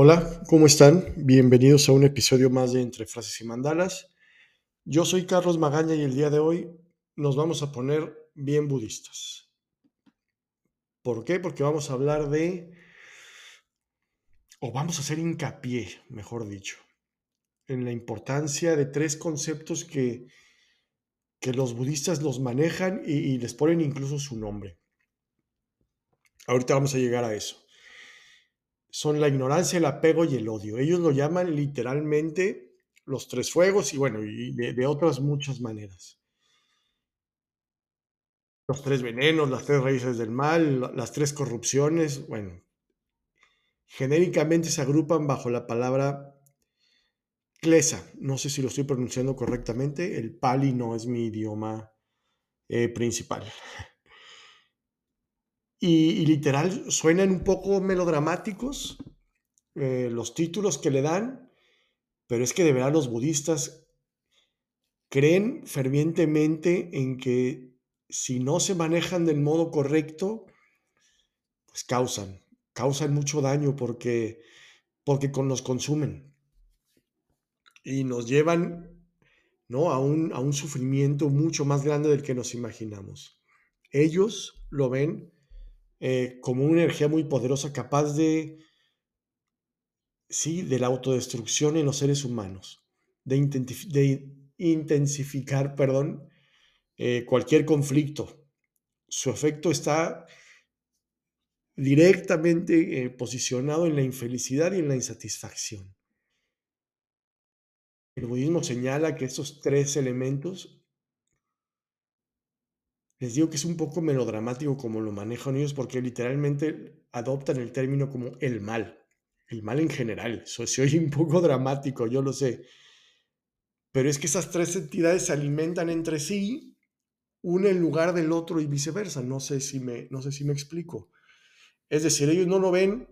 Hola, ¿cómo están? Bienvenidos a un episodio más de Entre Frases y Mandalas. Yo soy Carlos Magaña y el día de hoy nos vamos a poner bien budistas. ¿Por qué? Porque vamos a hablar de, o vamos a hacer hincapié, mejor dicho, en la importancia de tres conceptos que, que los budistas los manejan y, y les ponen incluso su nombre. Ahorita vamos a llegar a eso son la ignorancia, el apego y el odio. Ellos lo llaman literalmente los tres fuegos y bueno, y de, otras muchas maneras. Los tres venenos, las tres raíces del mal, las tres corrupciones, bueno, genéricamente se agrupan bajo la palabra Klesa. No sé si lo estoy pronunciando correctamente. El pali no es mi idioma eh, principal y, literal suenan un poco melodramáticos eh, los títulos que le dan, pero es que de verdad los budistas creen fervientemente en que si no se manejan del modo correcto, pues causan, causan mucho daño porque, porque nos consumen y nos llevan ¿no? a, un, a un sufrimiento mucho más grande del que nos imaginamos. Ellos lo ven eh, como una energía muy poderosa capaz de, sí, de la autodestrucción en los seres humanos, de, intensificar, perdón, eh, cualquier conflicto. Su efecto está directamente eh, posicionado en la infelicidad y en la insatisfacción. El budismo señala que estos tres elementos les digo que es un poco melodramático como lo manejan ellos porque literalmente adoptan el término como el mal, el mal en general. Eso se oye un poco dramático, yo lo sé. Pero es que esas tres entidades se alimentan entre sí, una en lugar del otro y viceversa. No sé si me, no sé si me explico. Es decir, ellos no lo ven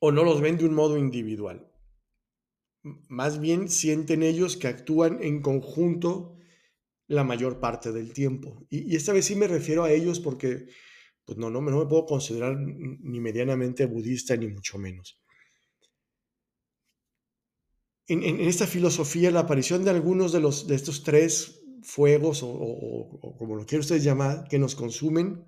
o no los ven de un modo individual. Más bien sienten ellos que actúan en conjunto la mayor parte del tiempo. Y, esta vez sí me refiero a ellos porque pues no, no, no me puedo considerar ni medianamente budista, ni mucho menos. En, esta filosofía, la aparición de algunos de, los, de estos tres fuegos, o, como lo quieran ustedes llamar, que nos consumen,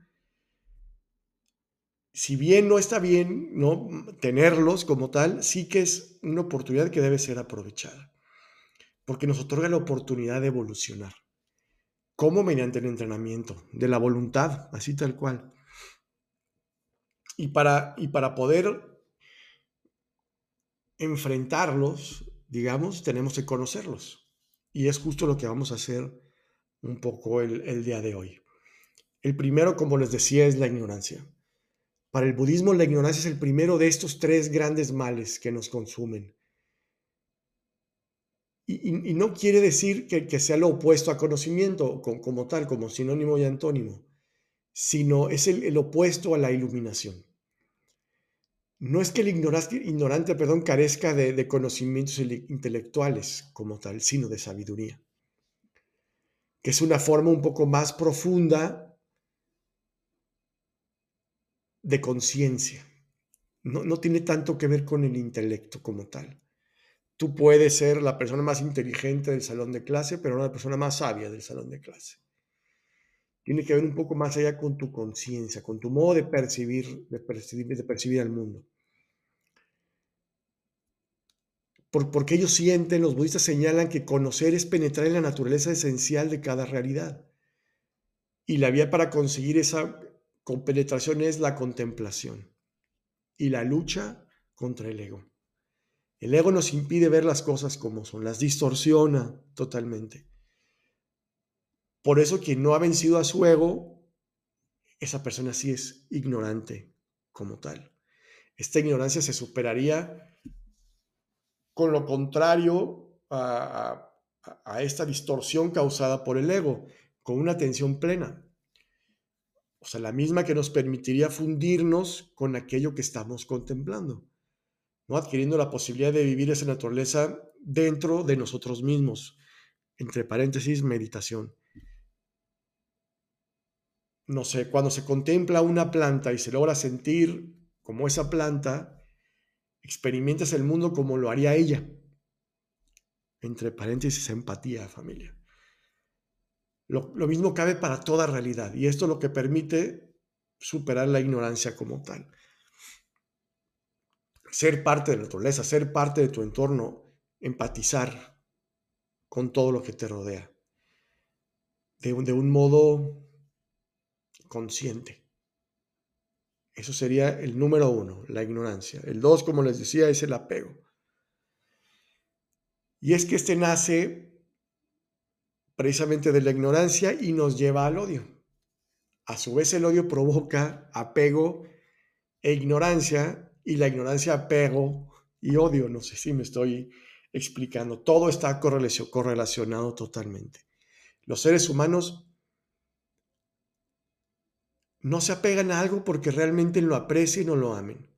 si bien no está bien ¿no? tenerlos como tal, sí que es una oportunidad que debe ser aprovechada, porque nos otorga la oportunidad de evolucionar. ¿Cómo? Mediante el entrenamiento de la voluntad, así tal cual. Y para, y para poder enfrentarlos, digamos, tenemos que conocerlos. Y es justo lo que vamos a hacer un poco el, el día de hoy. El primero, como les decía, es la ignorancia. Para el budismo, la ignorancia es el primero de estos tres grandes males que nos consumen. Y, no quiere decir que, sea lo opuesto a conocimiento como, tal, como sinónimo y antónimo, sino es el, opuesto a la iluminación. No es que el ignorante, perdón, carezca de, conocimientos intelectuales como tal, sino de sabiduría, que es una forma un poco más profunda de conciencia. No tiene tanto que ver con el intelecto como tal. Tú puedes ser la persona más inteligente del salón de clase, pero no la persona más sabia del salón de clase. Tiene que ver un poco más allá con tu conciencia, con tu modo de percibir, de percibir, de percibir al mundo. porque ellos sienten, los budistas señalan que conocer es penetrar en la naturaleza esencial de cada realidad. Y la vía para conseguir esa compenetración es la contemplación y la lucha contra el ego. El ego nos impide ver las cosas como son, las distorsiona totalmente. Por eso quien no ha vencido a su ego, esa persona sí es ignorante como tal. Esta ignorancia se superaría con lo contrario a, esta distorsión causada por el ego, con una atención plena. O sea, la misma que nos permitiría fundirnos con aquello que estamos contemplando adquiriendo la posibilidad de vivir esa naturaleza dentro de nosotros mismos. Entre paréntesis, meditación. No sé, cuando se contempla una planta y se logra sentir como esa planta, experimentas el mundo como lo haría ella. Entre paréntesis, empatía, familia. Lo, lo, mismo cabe para toda realidad y esto es lo que permite superar la ignorancia como tal. Ser parte de la naturaleza, ser parte de tu entorno, empatizar con todo lo que te rodea. De un, de un modo consciente. Eso sería el número uno, la ignorancia. El dos, como les decía, es el apego. Y es que este nace precisamente de la ignorancia y nos lleva al odio. A su vez el odio provoca apego e ignorancia y la ignorancia apego y odio. No sé si me estoy explicando. Todo está correlacionado totalmente. Los seres humanos no se apegan a algo porque realmente lo aprecien o lo amen,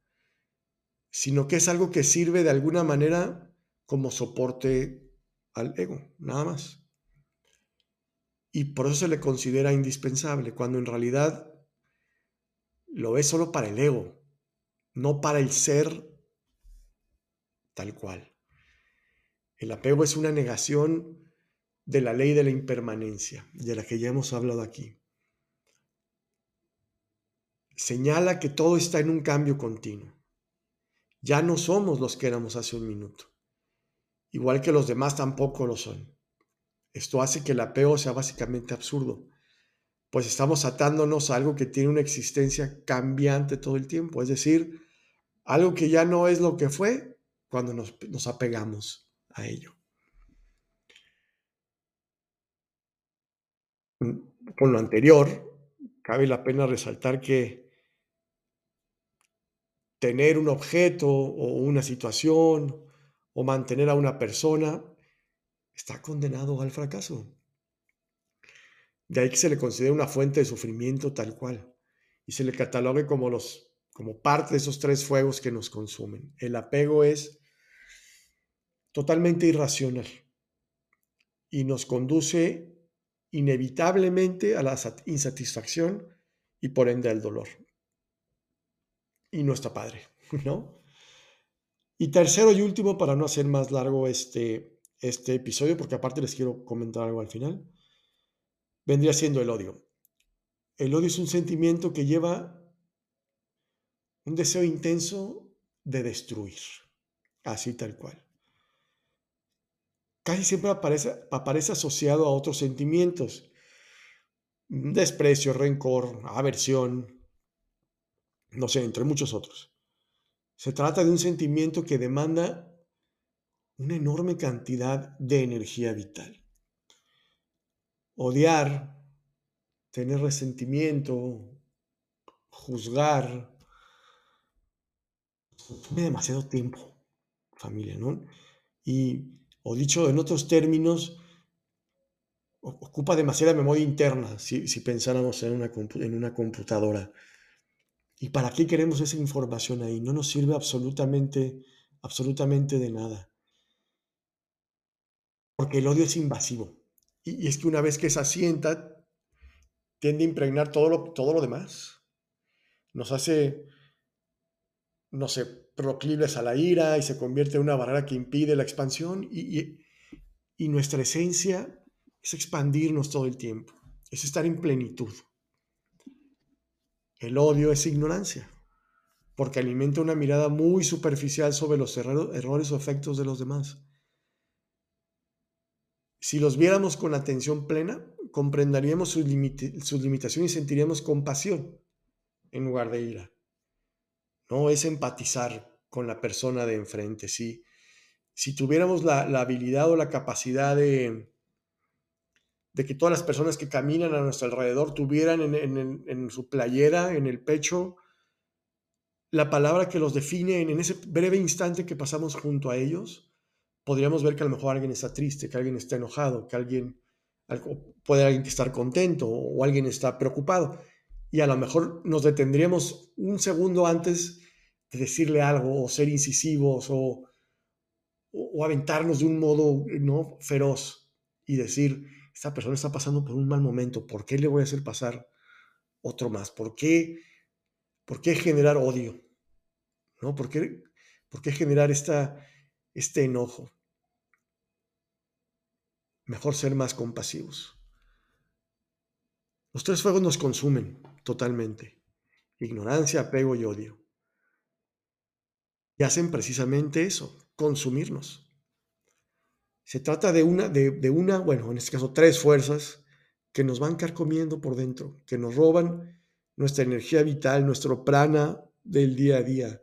sino que es algo que sirve de alguna manera como soporte al ego, nada más. Y por eso se le considera indispensable, cuando en realidad lo es solo para el ego, no para el ser tal cual. El apego es una negación de la ley de la impermanencia, de la que ya hemos hablado aquí señala que todo está en un cambio continuo. Ya no somos los que éramos hace un minuto, igual que los demás tampoco lo son. Esto hace que el apego sea básicamente absurdo, pues estamos atándonos a algo que tiene una existencia cambiante todo el tiempo, es decir, algo que ya no es lo que fue cuando nos, apegamos a ello. Con lo anterior, cabe la pena resaltar que tener un objeto o una situación o mantener a una persona está condenado al fracaso. De ahí que se le considere una fuente de sufrimiento tal cual y se le catalogue como, los, como parte de esos tres fuegos que nos consumen. El apego es totalmente irracional y nos conduce inevitablemente a la insatisfacción y por ende al dolor y no está padre, ¿no? Y tercero y último, para no hacer más largo este, este episodio, porque aparte les quiero comentar algo al final, vendría siendo el odio. El odio es un sentimiento que lleva un deseo intenso de destruir, así tal cual. Casi siempre aparece, aparece asociado a otros sentimientos, desprecio, rencor, aversión, no sé, entre muchos otros. Se trata de un sentimiento que demanda una enorme cantidad de energía vital. Odiar, tener resentimiento, juzgar, consume demasiado tiempo, familia, ¿no? Y, o dicho en otros términos, ocupa demasiada memoria interna si, pensáramos en una, en una computadora. ¿Y para qué queremos esa información ahí? No nos sirve absolutamente, absolutamente de nada. Porque el odio es invasivo. Y, es que una vez que se asienta, tiende a impregnar todo lo, todo lo demás. Nos hace, no sé, proclibles a la ira y se convierte en una barrera que impide la expansión. y, y nuestra esencia es expandirnos todo el tiempo, es estar en plenitud. El odio es ignorancia, porque alimenta una mirada muy superficial sobre los errores o efectos de los demás. Si los viéramos con atención plena, comprenderíamos sus, limitaciones y sentiríamos compasión en lugar de ira. No es empatizar con la persona de enfrente. Si, si tuviéramos la habilidad o la capacidad de, de que todas las personas que caminan a nuestro alrededor tuvieran en, su playera, en el pecho, la palabra que los define en, ese breve instante que pasamos junto a ellos, podríamos ver que a lo mejor alguien está triste, que alguien está enojado, que alguien puede alguien estar contento o alguien está preocupado. Y a lo mejor nos detendríamos un segundo antes de decirle algo o ser incisivos o, o aventarnos de un modo no feroz y decir, esta persona está pasando por un mal momento, ¿por qué le voy a hacer pasar otro más? ¿Por qué, por qué generar odio? ¿No? ¿Por qué, ¿Por qué generar esta, este enojo? Mejor ser más compasivos. Los tres fuegos nos consumen totalmente. Ignorancia, apego y odio. Y hacen precisamente eso, consumirnos. Se trata de una, de, una, bueno, en este caso tres fuerzas que nos van carcomiendo por dentro, que nos roban nuestra energía vital, nuestro prana del día a día,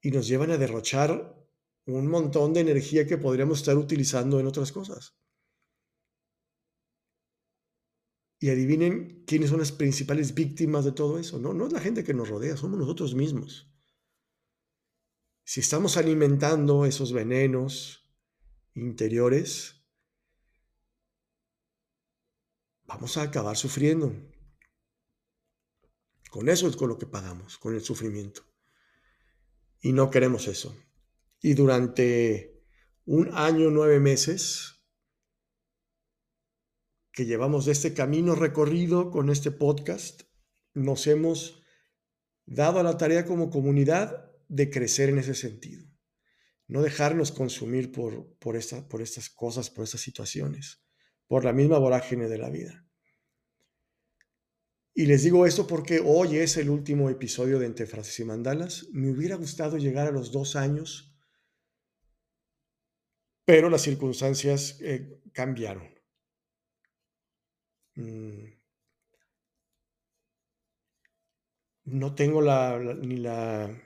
y nos llevan a derrochar un montón de energía que podríamos estar utilizando en otras cosas. Y adivinen quiénes son las principales víctimas de todo eso. No, no es la gente que nos rodea, somos nosotros mismos. Si estamos alimentando esos venenos interiores, vamos a acabar sufriendo. Con eso es con lo que pagamos, con el sufrimiento. Y no queremos eso. Y durante un año, nueve meses, que llevamos de este camino recorrido con este podcast, nos hemos dado a la tarea como comunidad de crecer en ese sentido. No dejarnos consumir por, por, por estas cosas, por estas situaciones, por la misma vorágine de la vida. Y les digo esto porque hoy es el último episodio de Entre Frases y Mandalas. Me hubiera gustado llegar a los dos años, pero las circunstancias eh, cambiaron. Mm. No tengo la, ni la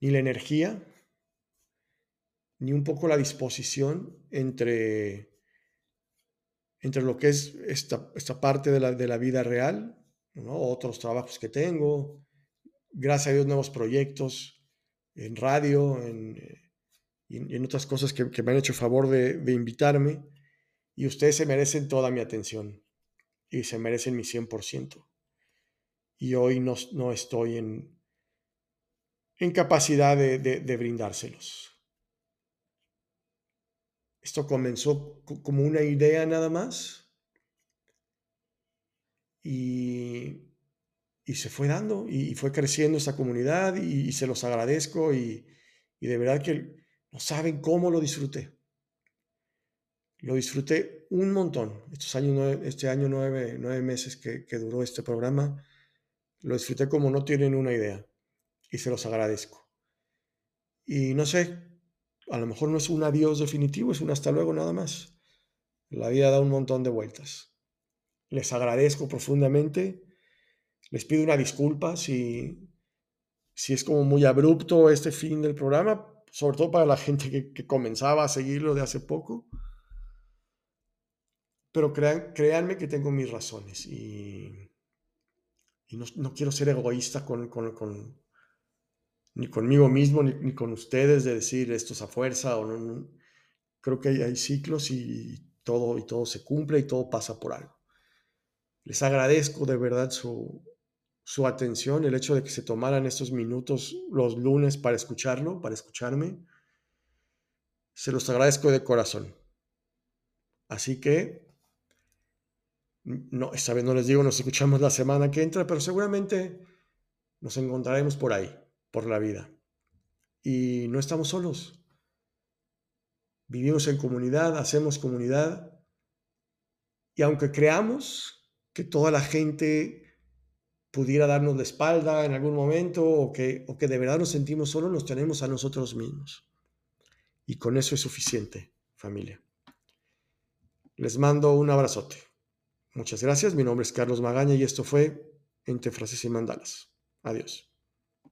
ni la energía, ni un poco la disposición entre entre lo que es esta, esta parte de la, de la, vida real, otros trabajos que tengo, gracias a Dios nuevos proyectos en radio en, y en otras cosas que, que, me han hecho favor de, de, invitarme y ustedes se merecen toda mi atención y se merecen mi 100%. Y hoy no, no estoy en, en capacidad de, de, brindárselos. Esto comenzó como una idea nada más y, y se fue dando y fue creciendo esta comunidad y, y se los agradezco y, de verdad que no saben cómo lo disfruté. Lo disfruté un montón. Estos años, este año nueve, nueve meses que, duró este programa, lo disfruté como no tienen una idea y se los agradezco. Y no sé, a lo mejor no es un adiós definitivo, es un hasta luego nada más. La vida da un montón de vueltas. Les agradezco profundamente. Les pido una disculpa si, si es como muy abrupto este fin del programa, sobre todo para la gente que comenzaba a seguirlo de hace poco. Pero créanme que tengo mis razones y, no, quiero ser egoísta con, ni conmigo mismo, ni, con ustedes, de decir esto es a fuerza o no. no. Creo que hay, hay, ciclos y todo, y todo se cumple y todo pasa por algo. Les agradezco de verdad su, su atención, el hecho de que se tomaran estos minutos los lunes para escucharlo, para escucharme. Se los agradezco de corazón. Así que, no, esta vez no les digo, nos escuchamos la semana que entra, pero seguramente nos encontraremos por ahí por la vida. Y no estamos solos. Vivimos en comunidad, hacemos comunidad. Y aunque creamos que toda la gente pudiera darnos la espalda en algún momento o que, o que de verdad nos sentimos solos, nos tenemos a nosotros mismos. Y con eso es suficiente, familia. Les mando un abrazote. Muchas gracias. Mi nombre es Carlos Magaña y esto fue Entre Frases y Mandalas. Adiós.